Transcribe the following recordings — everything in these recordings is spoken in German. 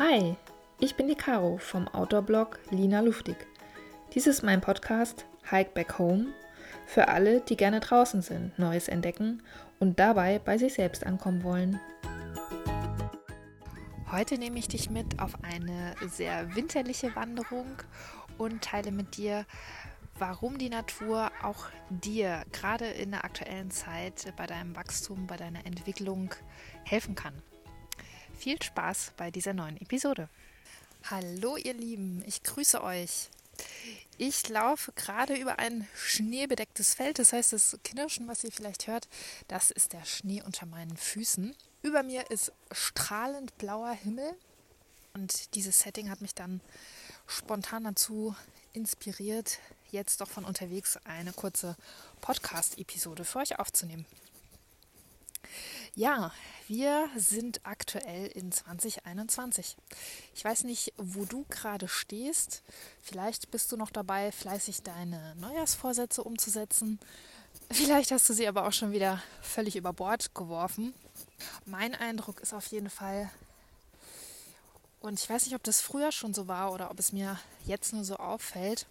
Hi, ich bin die Caro vom Outdoor-Blog Lina Luftig. Dies ist mein Podcast Hike Back Home für alle, die gerne draußen sind, Neues entdecken und dabei bei sich selbst ankommen wollen. Heute nehme ich dich mit auf eine sehr winterliche Wanderung und teile mit dir, warum die Natur auch dir gerade in der aktuellen Zeit bei deinem Wachstum, bei deiner Entwicklung helfen kann. Viel Spaß bei dieser neuen Episode. Hallo ihr Lieben, ich grüße euch. Ich laufe gerade über ein schneebedecktes Feld. Das heißt, das Knirschen, was ihr vielleicht hört, das ist der Schnee unter meinen Füßen. Über mir ist strahlend blauer Himmel. Und dieses Setting hat mich dann spontan dazu inspiriert, jetzt doch von unterwegs eine kurze Podcast-Episode für euch aufzunehmen. Ja, wir sind aktuell in 2021. Ich weiß nicht, wo du gerade stehst. Vielleicht bist du noch dabei, fleißig deine Neujahrsvorsätze umzusetzen. Vielleicht hast du sie aber auch schon wieder völlig über Bord geworfen. Mein Eindruck ist auf jeden Fall, und ich weiß nicht, ob das früher schon so war oder ob es mir jetzt nur so auffällt,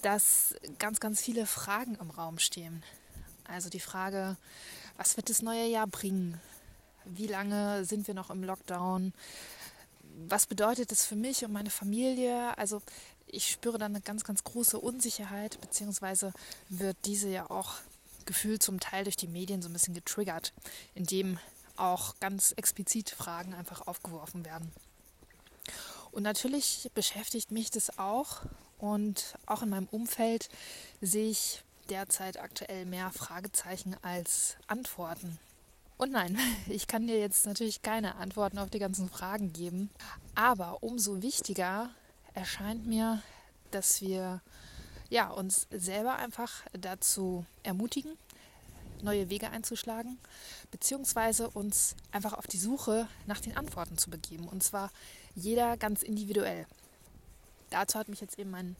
dass ganz, ganz viele Fragen im Raum stehen. Also die Frage, was wird das neue Jahr bringen? Wie lange sind wir noch im Lockdown? Was bedeutet das für mich und meine Familie? Also ich spüre dann eine ganz, ganz große Unsicherheit, beziehungsweise wird diese ja auch gefühlt zum Teil durch die Medien so ein bisschen getriggert, indem auch ganz explizit Fragen einfach aufgeworfen werden. Und natürlich beschäftigt mich das auch und auch in meinem Umfeld sehe ich derzeit aktuell mehr Fragezeichen als Antworten. Und nein, ich kann dir jetzt natürlich keine Antworten auf die ganzen Fragen geben, aber umso wichtiger erscheint mir, dass wir ja, uns selber einfach dazu ermutigen, neue Wege einzuschlagen, beziehungsweise uns einfach auf die Suche nach den Antworten zu begeben. Und zwar jeder ganz individuell. Dazu hat mich jetzt eben mein,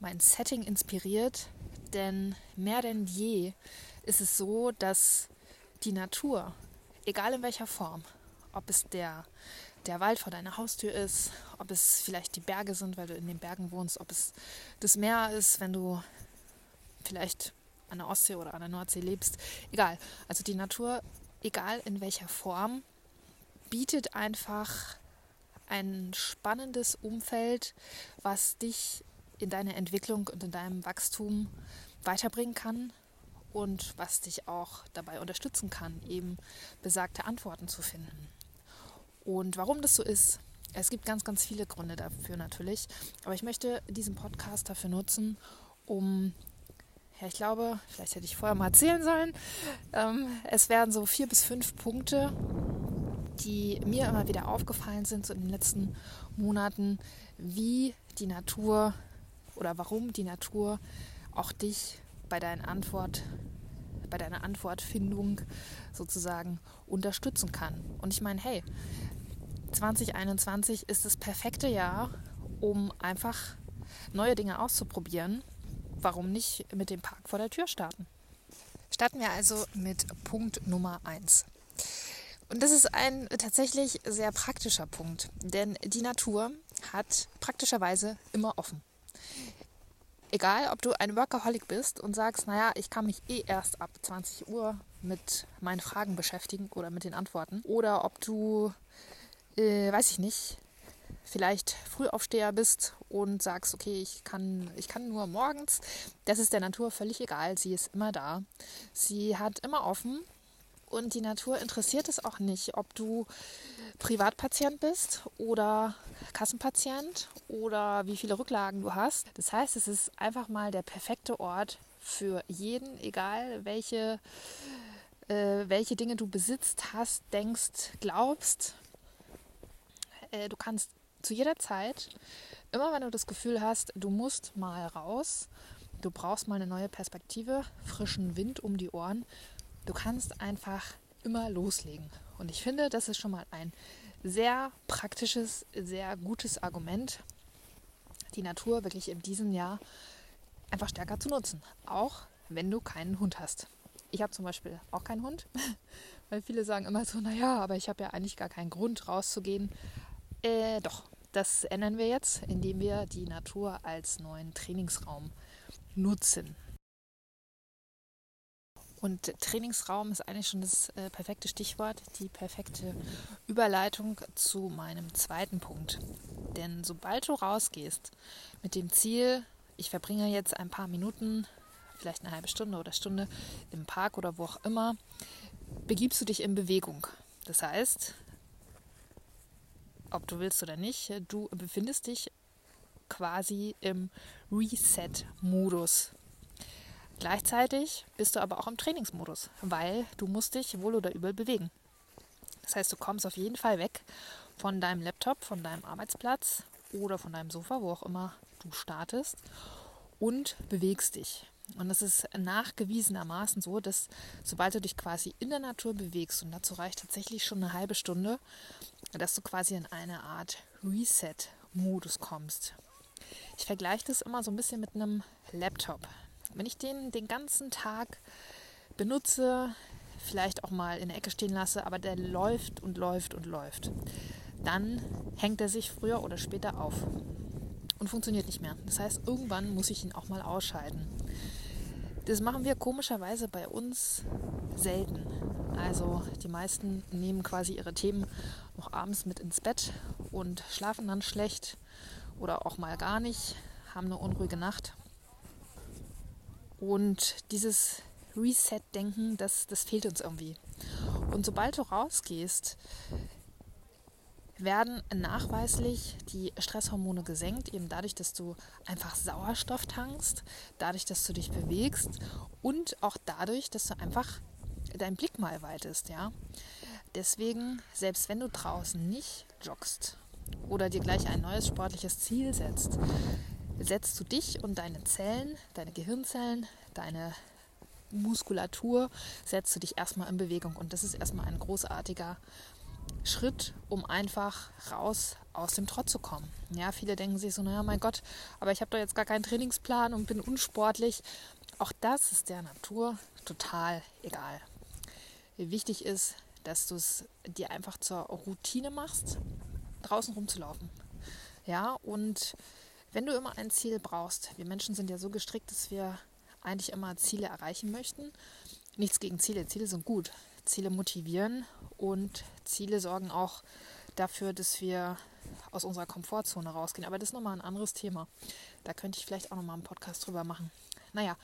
mein Setting inspiriert, denn mehr denn je ist es so, dass die Natur, egal in welcher Form, ob es der, der Wald vor deiner Haustür ist, ob es vielleicht die Berge sind, weil du in den Bergen wohnst, ob es das Meer ist, wenn du vielleicht an der Ostsee oder an der Nordsee lebst, egal. Also die Natur, egal in welcher Form, bietet einfach ein spannendes Umfeld, was dich in deiner Entwicklung und in deinem Wachstum weiterbringen kann und was dich auch dabei unterstützen kann, eben besagte Antworten zu finden. Und warum das so ist, es gibt ganz, ganz viele Gründe dafür natürlich, aber ich möchte diesen Podcast dafür nutzen, um, ja, ich glaube, vielleicht hätte ich vorher mal erzählen sollen, ähm, es werden so vier bis fünf Punkte, die mir immer wieder aufgefallen sind, so in den letzten Monaten, wie die Natur oder warum die Natur auch dich bei deiner Antwort, bei deiner Antwortfindung sozusagen unterstützen kann. Und ich meine, hey, 2021 ist das perfekte Jahr, um einfach neue Dinge auszuprobieren. Warum nicht mit dem Park vor der Tür starten? Starten wir also mit Punkt Nummer 1. Und das ist ein tatsächlich sehr praktischer Punkt, denn die Natur hat praktischerweise immer offen egal, ob du ein Workaholic bist und sagst, naja, ich kann mich eh erst ab 20 Uhr mit meinen Fragen beschäftigen oder mit den Antworten, oder ob du, äh, weiß ich nicht, vielleicht Frühaufsteher bist und sagst, okay, ich kann, ich kann nur morgens, das ist der Natur völlig egal, sie ist immer da, sie hat immer offen und die Natur interessiert es auch nicht, ob du Privatpatient bist oder Kassenpatient oder wie viele Rücklagen du hast. Das heißt, es ist einfach mal der perfekte Ort für jeden, egal welche, äh, welche Dinge du besitzt, hast, denkst, glaubst. Äh, du kannst zu jeder Zeit, immer wenn du das Gefühl hast, du musst mal raus, du brauchst mal eine neue Perspektive, frischen Wind um die Ohren, Du kannst einfach immer loslegen. Und ich finde, das ist schon mal ein sehr praktisches, sehr gutes Argument, die Natur wirklich in diesem Jahr einfach stärker zu nutzen. Auch wenn du keinen Hund hast. Ich habe zum Beispiel auch keinen Hund, weil viele sagen immer so, naja, aber ich habe ja eigentlich gar keinen Grund rauszugehen. Äh, doch, das ändern wir jetzt, indem wir die Natur als neuen Trainingsraum nutzen. Und Trainingsraum ist eigentlich schon das äh, perfekte Stichwort, die perfekte Überleitung zu meinem zweiten Punkt. Denn sobald du rausgehst mit dem Ziel, ich verbringe jetzt ein paar Minuten, vielleicht eine halbe Stunde oder Stunde im Park oder wo auch immer, begibst du dich in Bewegung. Das heißt, ob du willst oder nicht, du befindest dich quasi im Reset-Modus. Gleichzeitig bist du aber auch im Trainingsmodus, weil du musst dich wohl oder übel bewegen. Das heißt, du kommst auf jeden Fall weg von deinem Laptop, von deinem Arbeitsplatz oder von deinem Sofa, wo auch immer du startest und bewegst dich. Und es ist nachgewiesenermaßen so, dass sobald du dich quasi in der Natur bewegst, und dazu reicht tatsächlich schon eine halbe Stunde, dass du quasi in eine Art Reset-Modus kommst. Ich vergleiche das immer so ein bisschen mit einem Laptop. Wenn ich den den ganzen Tag benutze, vielleicht auch mal in der Ecke stehen lasse, aber der läuft und läuft und läuft, dann hängt er sich früher oder später auf und funktioniert nicht mehr. Das heißt, irgendwann muss ich ihn auch mal ausschalten. Das machen wir komischerweise bei uns selten. Also die meisten nehmen quasi ihre Themen noch abends mit ins Bett und schlafen dann schlecht oder auch mal gar nicht, haben eine unruhige Nacht und dieses Reset-Denken, das, das fehlt uns irgendwie. Und sobald du rausgehst, werden nachweislich die Stresshormone gesenkt, eben dadurch, dass du einfach Sauerstoff tankst, dadurch, dass du dich bewegst und auch dadurch, dass du einfach deinen Blick mal erweiterst, ja. Deswegen, selbst wenn du draußen nicht joggst oder dir gleich ein neues sportliches Ziel setzt, setzt du dich und deine Zellen, deine Gehirnzellen, deine Muskulatur, setzt du dich erstmal in Bewegung. Und das ist erstmal ein großartiger Schritt, um einfach raus aus dem Trott zu kommen. Ja, viele denken sich so, naja, mein Gott, aber ich habe doch jetzt gar keinen Trainingsplan und bin unsportlich. Auch das ist der Natur total egal. Wichtig ist, dass du es dir einfach zur Routine machst, draußen rumzulaufen. Ja, und wenn du immer ein Ziel brauchst, wir Menschen sind ja so gestrickt, dass wir eigentlich immer Ziele erreichen möchten. Nichts gegen Ziele, Ziele sind gut. Ziele motivieren und Ziele sorgen auch dafür, dass wir aus unserer Komfortzone rausgehen. Aber das ist nochmal ein anderes Thema. Da könnte ich vielleicht auch nochmal einen Podcast drüber machen. Naja,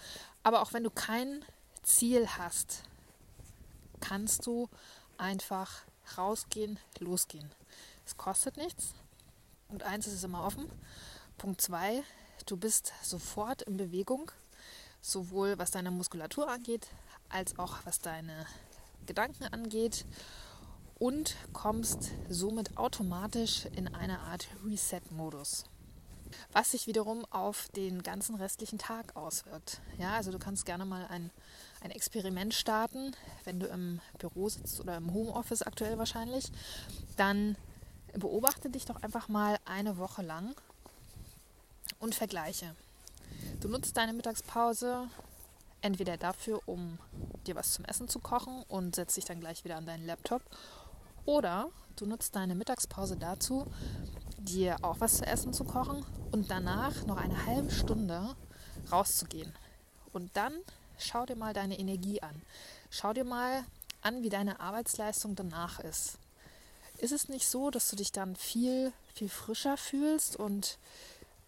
aber auch wenn du kein Ziel hast, kannst du einfach rausgehen, losgehen. Es kostet nichts. Und eins ist es immer offen. Punkt 2, du bist sofort in Bewegung, sowohl was deine Muskulatur angeht, als auch was deine Gedanken angeht und kommst somit automatisch in eine Art Reset-Modus. Was sich wiederum auf den ganzen restlichen Tag auswirkt. Ja, also du kannst gerne mal ein, ein Experiment starten, wenn du im Büro sitzt oder im Homeoffice aktuell wahrscheinlich, dann beobachte dich doch einfach mal eine Woche lang und vergleiche. Du nutzt deine Mittagspause entweder dafür, um dir was zum Essen zu kochen und setzt dich dann gleich wieder an deinen Laptop, oder du nutzt deine Mittagspause dazu, dir auch was zu essen zu kochen und danach noch eine halbe Stunde rauszugehen. Und dann schau dir mal deine Energie an. Schau dir mal an, wie deine Arbeitsleistung danach ist. Ist es nicht so, dass du dich dann viel, viel frischer fühlst und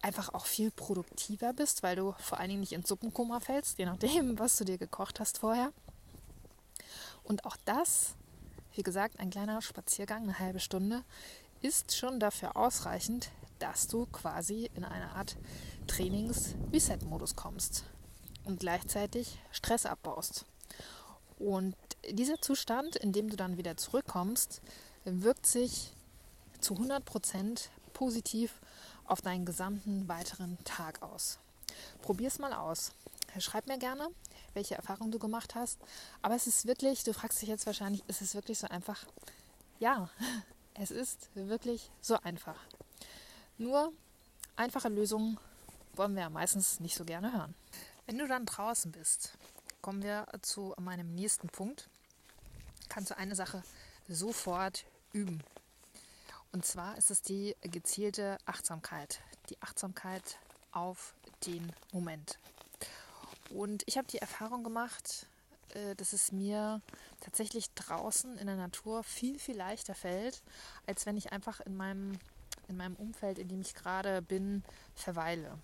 einfach auch viel produktiver bist, weil du vor allen Dingen nicht ins Suppenkoma fällst, je nachdem, was du dir gekocht hast vorher. Und auch das, wie gesagt, ein kleiner Spaziergang, eine halbe Stunde, ist schon dafür ausreichend, dass du quasi in eine Art Trainings-Reset-Modus kommst und gleichzeitig Stress abbaust. Und dieser Zustand, in dem du dann wieder zurückkommst, wirkt sich zu 100% positiv auf deinen gesamten weiteren Tag aus. Es mal aus. Schreib mir gerne, welche Erfahrungen du gemacht hast. Aber es ist wirklich, du fragst dich jetzt wahrscheinlich, ist es wirklich so einfach? Ja, es ist wirklich so einfach. Nur einfache Lösungen wollen wir ja meistens nicht so gerne hören. Wenn du dann draußen bist, kommen wir zu meinem nächsten Punkt. Kannst du eine Sache sofort üben. Und zwar ist es die gezielte Achtsamkeit, die Achtsamkeit auf den Moment. Und ich habe die Erfahrung gemacht, äh, dass es mir tatsächlich draußen in der Natur viel, viel leichter fällt, als wenn ich einfach in meinem, in meinem Umfeld, in dem ich gerade bin, verweile.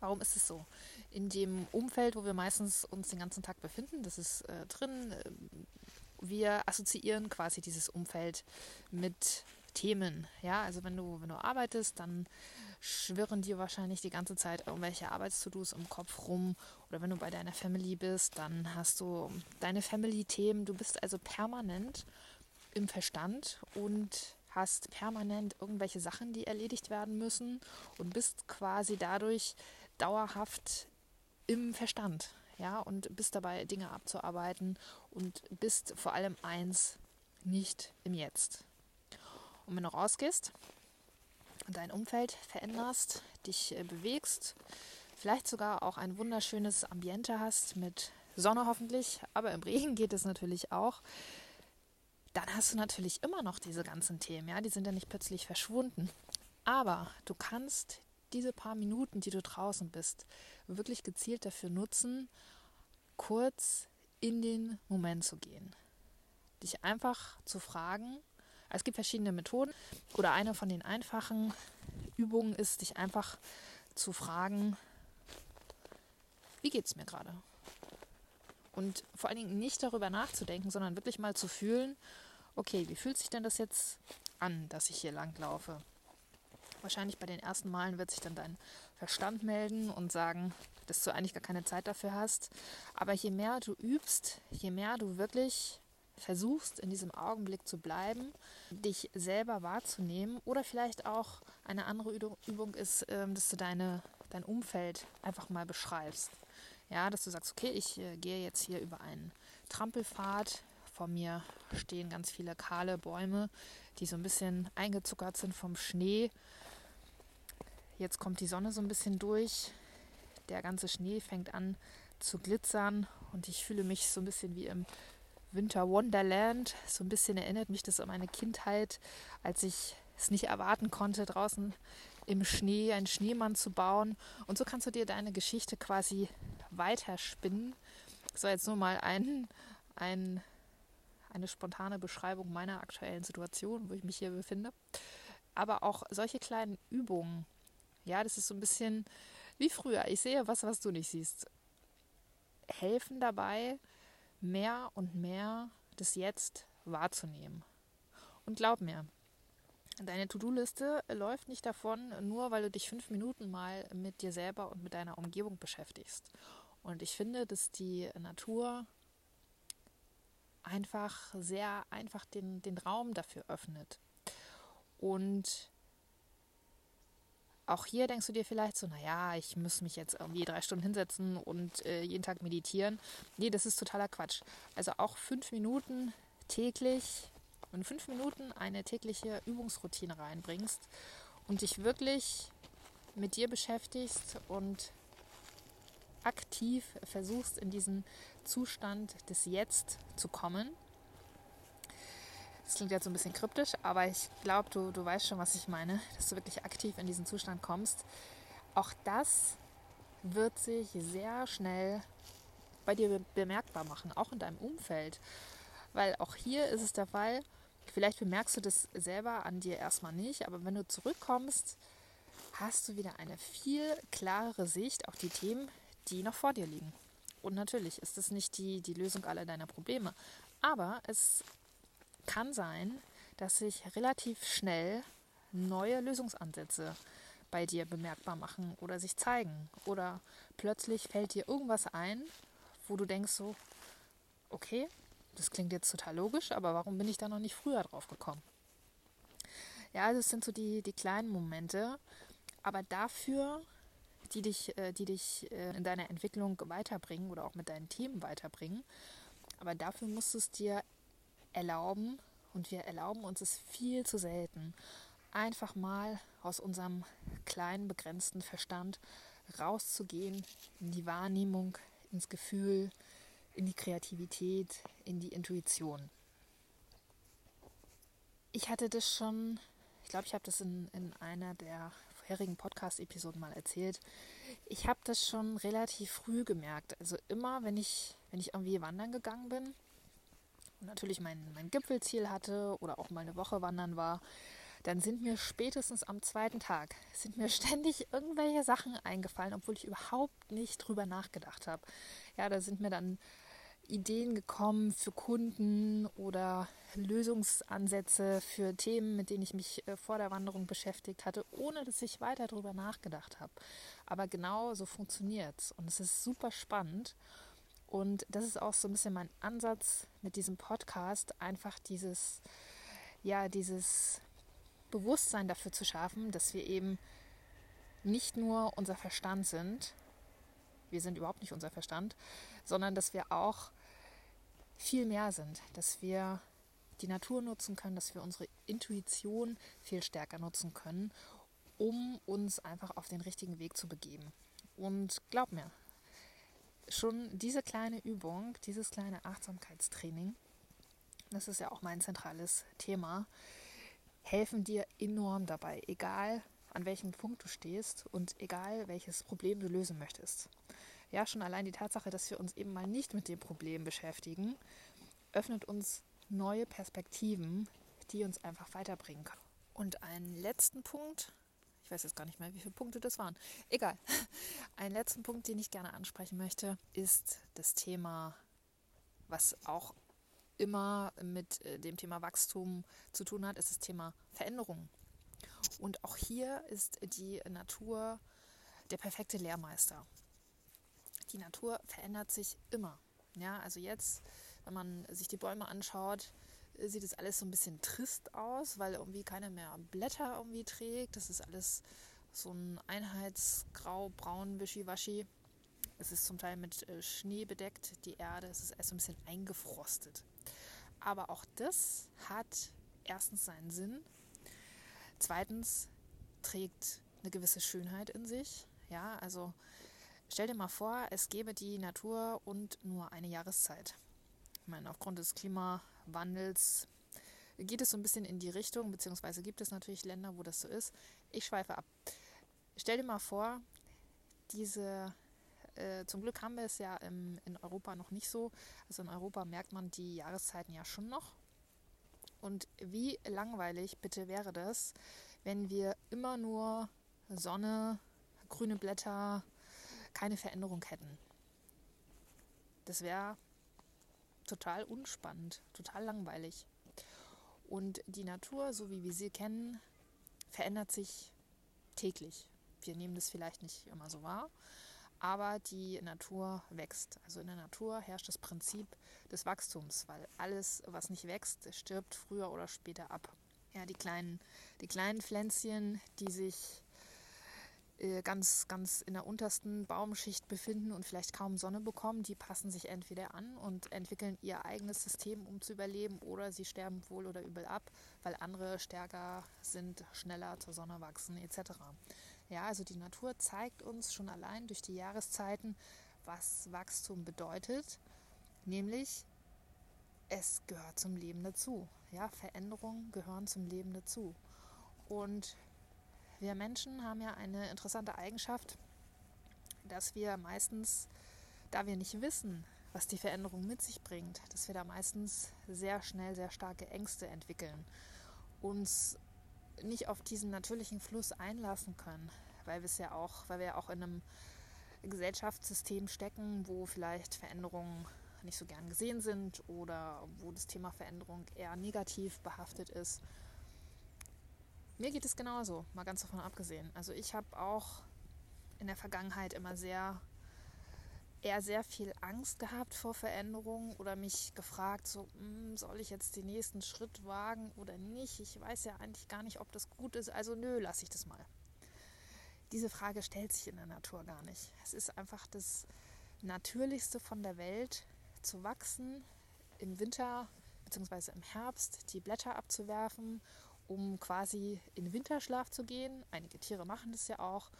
Warum ist es so? In dem Umfeld, wo wir meistens uns den ganzen Tag befinden, das ist äh, drin, äh, wir assoziieren quasi dieses Umfeld mit Themen. Ja, also wenn du, wenn du arbeitest, dann schwirren dir wahrscheinlich die ganze Zeit irgendwelche Arbeits-To-Dos im Kopf rum. Oder wenn du bei deiner Family bist, dann hast du deine Family-Themen. Du bist also permanent im Verstand und hast permanent irgendwelche Sachen, die erledigt werden müssen und bist quasi dadurch dauerhaft im Verstand ja, und bist dabei, Dinge abzuarbeiten und bist vor allem eins, nicht im Jetzt. Und wenn du rausgehst und dein Umfeld veränderst, dich äh, bewegst, vielleicht sogar auch ein wunderschönes Ambiente hast mit Sonne hoffentlich, aber im Regen geht es natürlich auch, dann hast du natürlich immer noch diese ganzen Themen, ja, die sind ja nicht plötzlich verschwunden. Aber du kannst diese paar Minuten, die du draußen bist, wirklich gezielt dafür nutzen, kurz in den Moment zu gehen. Dich einfach zu fragen. Es gibt verschiedene Methoden oder eine von den einfachen Übungen ist, dich einfach zu fragen, wie geht es mir gerade? Und vor allen Dingen nicht darüber nachzudenken, sondern wirklich mal zu fühlen, okay, wie fühlt sich denn das jetzt an, dass ich hier langlaufe? Wahrscheinlich bei den ersten Malen wird sich dann dein Verstand melden und sagen, dass du eigentlich gar keine Zeit dafür hast. Aber je mehr du übst, je mehr du wirklich versuchst, in diesem Augenblick zu bleiben, dich selber wahrzunehmen oder vielleicht auch eine andere Übung ist, ähm, dass du deine, dein Umfeld einfach mal beschreibst. Ja, dass du sagst, okay, ich äh, gehe jetzt hier über einen Trampelpfad. Vor mir stehen ganz viele kahle Bäume, die so ein bisschen eingezuckert sind vom Schnee. Jetzt kommt die Sonne so ein bisschen durch. Der ganze Schnee fängt an zu glitzern und ich fühle mich so ein bisschen wie im Winter Wonderland. So ein bisschen erinnert mich das an meine Kindheit, als ich es nicht erwarten konnte, draußen im Schnee einen Schneemann zu bauen. Und so kannst du dir deine Geschichte quasi weiterspinnen. Das war jetzt nur mal ein, ein, eine spontane Beschreibung meiner aktuellen Situation, wo ich mich hier befinde. Aber auch solche kleinen Übungen, ja, das ist so ein bisschen wie früher. Ich sehe was, was du nicht siehst. Helfen dabei, mehr und mehr das Jetzt wahrzunehmen. Und glaub mir, deine To-Do-Liste läuft nicht davon, nur weil du dich fünf Minuten mal mit dir selber und mit deiner Umgebung beschäftigst. Und ich finde, dass die Natur einfach sehr einfach den, den Raum dafür öffnet. Und auch hier denkst du dir vielleicht so, naja, ich muss mich jetzt irgendwie drei Stunden hinsetzen und äh, jeden Tag meditieren. Nee, das ist totaler Quatsch. Also auch fünf Minuten täglich und fünf Minuten eine tägliche Übungsroutine reinbringst und dich wirklich mit dir beschäftigst und aktiv versuchst, in diesen Zustand des Jetzt zu kommen, das klingt jetzt so ein bisschen kryptisch, aber ich glaube, du, du weißt schon, was ich meine, dass du wirklich aktiv in diesen Zustand kommst. Auch das wird sich sehr schnell bei dir bemerkbar machen, auch in deinem Umfeld. Weil auch hier ist es der Fall, vielleicht bemerkst du das selber an dir erstmal nicht, aber wenn du zurückkommst, hast du wieder eine viel klarere Sicht auf die Themen, die noch vor dir liegen. Und natürlich ist es nicht die, die Lösung aller deiner Probleme, aber es kann sein, dass sich relativ schnell neue Lösungsansätze bei dir bemerkbar machen oder sich zeigen. Oder plötzlich fällt dir irgendwas ein, wo du denkst so, okay, das klingt jetzt total logisch, aber warum bin ich da noch nicht früher drauf gekommen? Ja, also es sind so die, die kleinen Momente, aber dafür, die dich, äh, die dich äh, in deiner Entwicklung weiterbringen oder auch mit deinen Themen weiterbringen, aber dafür musst du es dir erlauben, und wir erlauben uns es viel zu selten, einfach mal aus unserem kleinen, begrenzten Verstand rauszugehen in die Wahrnehmung, ins Gefühl, in die Kreativität, in die Intuition. Ich hatte das schon, ich glaube, ich habe das in, in einer der vorherigen Podcast-Episoden mal erzählt. Ich habe das schon relativ früh gemerkt. Also immer, wenn ich, wenn ich irgendwie wandern gegangen bin natürlich mein, mein Gipfelziel hatte oder auch mal eine Woche wandern war, dann sind mir spätestens am zweiten Tag, sind mir ständig irgendwelche Sachen eingefallen, obwohl ich überhaupt nicht drüber nachgedacht habe. Ja, da sind mir dann Ideen gekommen für Kunden oder Lösungsansätze für Themen, mit denen ich mich äh, vor der Wanderung beschäftigt hatte, ohne dass ich weiter darüber nachgedacht habe. Aber genau so funktioniert es und es ist super spannend. Und das ist auch so ein bisschen mein Ansatz mit diesem Podcast, einfach dieses, ja, dieses Bewusstsein dafür zu schaffen, dass wir eben nicht nur unser Verstand sind, wir sind überhaupt nicht unser Verstand, sondern dass wir auch viel mehr sind, dass wir die Natur nutzen können, dass wir unsere Intuition viel stärker nutzen können, um uns einfach auf den richtigen Weg zu begeben. Und glaub mir, schon diese kleine Übung, dieses kleine Achtsamkeitstraining, das ist ja auch mein zentrales Thema, helfen dir enorm dabei, egal an welchem Punkt du stehst und egal welches Problem du lösen möchtest. Ja, schon allein die Tatsache, dass wir uns eben mal nicht mit dem Problem beschäftigen, öffnet uns neue Perspektiven, die uns einfach weiterbringen können. Und einen letzten Punkt, ich weiß jetzt gar nicht mehr, wie viele Punkte das waren. Egal. Einen letzten Punkt, den ich gerne ansprechen möchte, ist das Thema, was auch immer mit äh, dem Thema Wachstum zu tun hat, ist das Thema Veränderung. Und auch hier ist die Natur der perfekte Lehrmeister die Natur verändert sich immer. Ja, also jetzt, wenn man sich die Bäume anschaut, sieht es alles so ein bisschen trist aus, weil irgendwie keiner mehr Blätter irgendwie trägt. Das ist alles so ein Einheitsgrau, braun, wischiwaschi. Es ist zum Teil mit äh, Schnee bedeckt, die Erde. Es ist erst so ein bisschen eingefrostet. Aber auch das hat erstens seinen Sinn. Zweitens trägt eine gewisse Schönheit in sich. Ja, also Stell dir mal vor, es gäbe die Natur und nur eine Jahreszeit. Ich meine, aufgrund des Klimawandels geht es so ein bisschen in die Richtung, beziehungsweise gibt es natürlich Länder, wo das so ist. Ich schweife ab. Stell dir mal vor, diese, äh, zum Glück haben wir es ja im, in Europa noch nicht so. Also in Europa merkt man die Jahreszeiten ja schon noch. Und wie langweilig bitte wäre das, wenn wir immer nur Sonne, grüne Blätter, keine Veränderung hätten. Das wäre total unspannend, total langweilig. Und die Natur, so wie wir sie kennen, verändert sich täglich. Wir nehmen das vielleicht nicht immer so wahr, aber die Natur wächst. Also in der Natur herrscht das Prinzip des Wachstums, weil alles, was nicht wächst, stirbt früher oder später ab. Ja, die kleinen, die kleinen Pflänzchen, die sich äh, ganz, ganz in der untersten Baumschicht befinden und vielleicht kaum Sonne bekommen, die passen sich entweder an und entwickeln ihr eigenes System, um zu überleben, oder sie sterben wohl oder übel ab, weil andere stärker sind, schneller zur Sonne wachsen etc. Ja, also die Natur zeigt uns schon allein durch die Jahreszeiten, was Wachstum bedeutet, nämlich es gehört zum Leben dazu. Ja, Veränderungen gehören zum Leben dazu. Und wir Menschen haben ja eine interessante Eigenschaft, dass wir meistens, da wir nicht wissen, was die Veränderung mit sich bringt, dass wir da meistens sehr schnell sehr starke Ängste entwickeln, uns nicht auf diesen natürlichen Fluss einlassen können, weil wir es ja auch, weil wir ja auch in einem Gesellschaftssystem stecken, wo vielleicht Veränderungen nicht so gern gesehen sind oder wo das Thema Veränderung eher negativ behaftet ist. Mir geht es genauso, mal ganz davon abgesehen. Also ich habe auch in der Vergangenheit immer sehr, eher sehr viel Angst gehabt vor Veränderungen oder mich gefragt, so, hm, soll ich jetzt den nächsten Schritt wagen oder nicht? Ich weiß ja eigentlich gar nicht, ob das gut ist, also nö, lasse ich das mal. Diese Frage stellt sich in der Natur gar nicht. Es ist einfach das Natürlichste von der Welt, zu wachsen, im Winter bzw. im Herbst die Blätter abzuwerfen um quasi in Winterschlaf zu gehen. Einige Tiere machen das ja auch,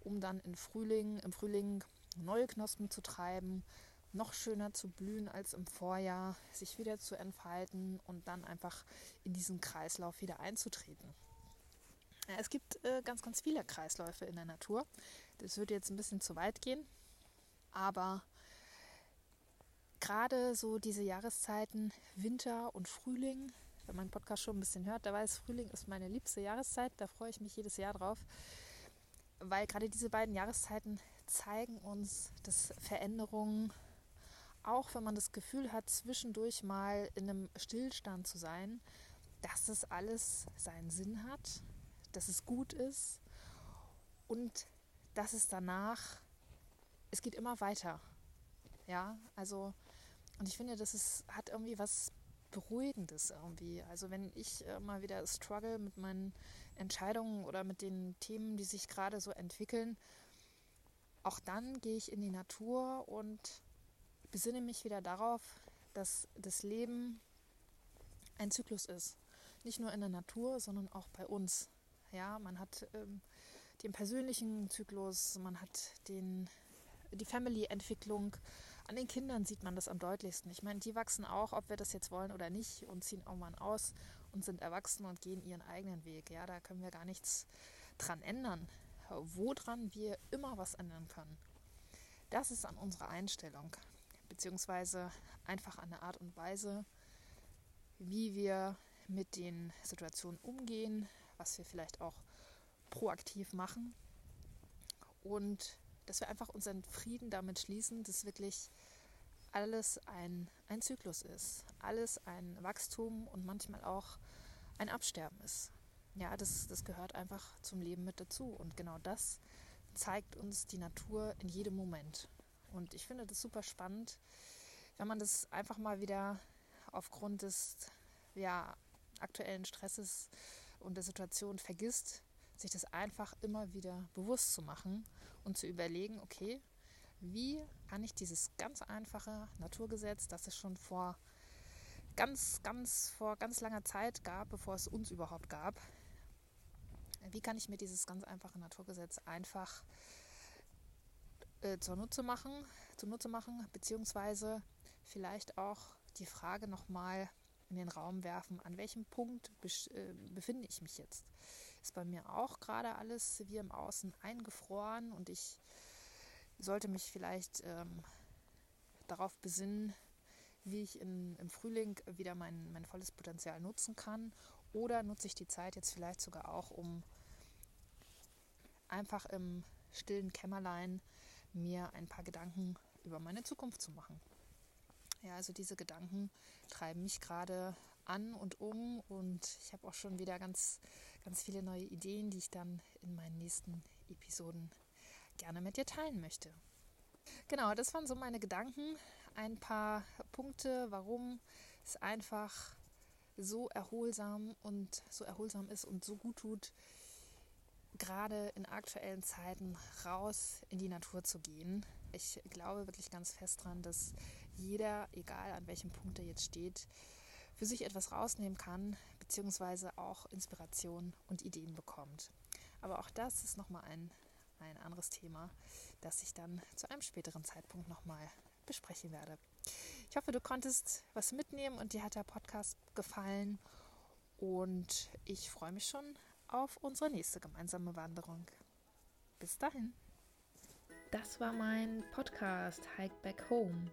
um dann im Frühling, im Frühling neue Knospen zu treiben, noch schöner zu blühen als im Vorjahr, sich wieder zu entfalten und dann einfach in diesen Kreislauf wieder einzutreten. Es gibt äh, ganz, ganz viele Kreisläufe in der Natur. Das würde jetzt ein bisschen zu weit gehen, aber gerade so diese Jahreszeiten Winter und Frühling, wenn man Podcast schon ein bisschen hört, da weiß Frühling ist meine liebste Jahreszeit, da freue ich mich jedes Jahr drauf, weil gerade diese beiden Jahreszeiten zeigen uns, dass Veränderungen auch wenn man das Gefühl hat, zwischendurch mal in einem Stillstand zu sein, dass das alles seinen Sinn hat, dass es gut ist und dass es danach, es geht immer weiter. Ja, also, und ich finde, das ist, hat irgendwie was Beruhigendes irgendwie. Also wenn ich äh, mal wieder struggle mit meinen Entscheidungen oder mit den Themen, die sich gerade so entwickeln, auch dann gehe ich in die Natur und besinne mich wieder darauf, dass das Leben ein Zyklus ist. Nicht nur in der Natur, sondern auch bei uns. Ja, man hat ähm, den persönlichen Zyklus, man hat den, die Family-Entwicklung. An den Kindern sieht man das am deutlichsten. Ich meine, die wachsen auch, ob wir das jetzt wollen oder nicht, und ziehen irgendwann aus und sind erwachsen und gehen ihren eigenen Weg. Ja, da können wir gar nichts dran ändern. Woran wir immer was ändern können. Das ist an unserer Einstellung beziehungsweise einfach an der Art und Weise, wie wir mit den Situationen umgehen, was wir vielleicht auch proaktiv machen und dass wir einfach unseren Frieden damit schließen, dass wirklich alles ein, ein Zyklus ist, alles ein Wachstum und manchmal auch ein Absterben ist. Ja, das, das gehört einfach zum Leben mit dazu und genau das zeigt uns die Natur in jedem Moment. Und ich finde das super spannend, wenn man das einfach mal wieder aufgrund des ja, aktuellen Stresses und der Situation vergisst, sich das einfach immer wieder bewusst zu machen und zu überlegen, okay, wie kann ich dieses ganz einfache Naturgesetz, das es schon vor ganz, ganz, vor ganz langer Zeit gab, bevor es uns überhaupt gab, wie kann ich mir dieses ganz einfache Naturgesetz einfach äh, Nutze machen, zunutze machen, beziehungsweise vielleicht auch die Frage nochmal in den Raum werfen, an welchem Punkt äh, befinde ich mich jetzt? Ist bei mir auch gerade alles wie im Außen eingefroren und ich sollte mich vielleicht ähm, darauf besinnen, wie ich in, im Frühling wieder mein, mein volles Potenzial nutzen kann? Oder nutze ich die Zeit jetzt vielleicht sogar auch, um einfach im stillen Kämmerlein mir ein paar Gedanken über meine Zukunft zu machen. Ja, also diese Gedanken treiben mich gerade an und um und ich habe auch schon wieder ganz, ganz viele neue Ideen, die ich dann in meinen nächsten Episoden gerne mit dir teilen möchte. Genau, das waren so meine Gedanken. Ein paar Punkte, warum es einfach so erholsam und so erholsam ist und so gut tut, gerade in aktuellen Zeiten raus in die Natur zu gehen. Ich glaube wirklich ganz fest daran, dass jeder, egal an welchem Punkt er jetzt steht, für sich etwas rausnehmen kann, beziehungsweise auch Inspiration und Ideen bekommt. Aber auch das ist nochmal ein, ein anderes Thema, das ich dann zu einem späteren Zeitpunkt nochmal besprechen werde. Ich hoffe, du konntest was mitnehmen und dir hat der Podcast gefallen. Und ich freue mich schon auf unsere nächste gemeinsame Wanderung. Bis dahin. Das war mein Podcast Hike Back Home.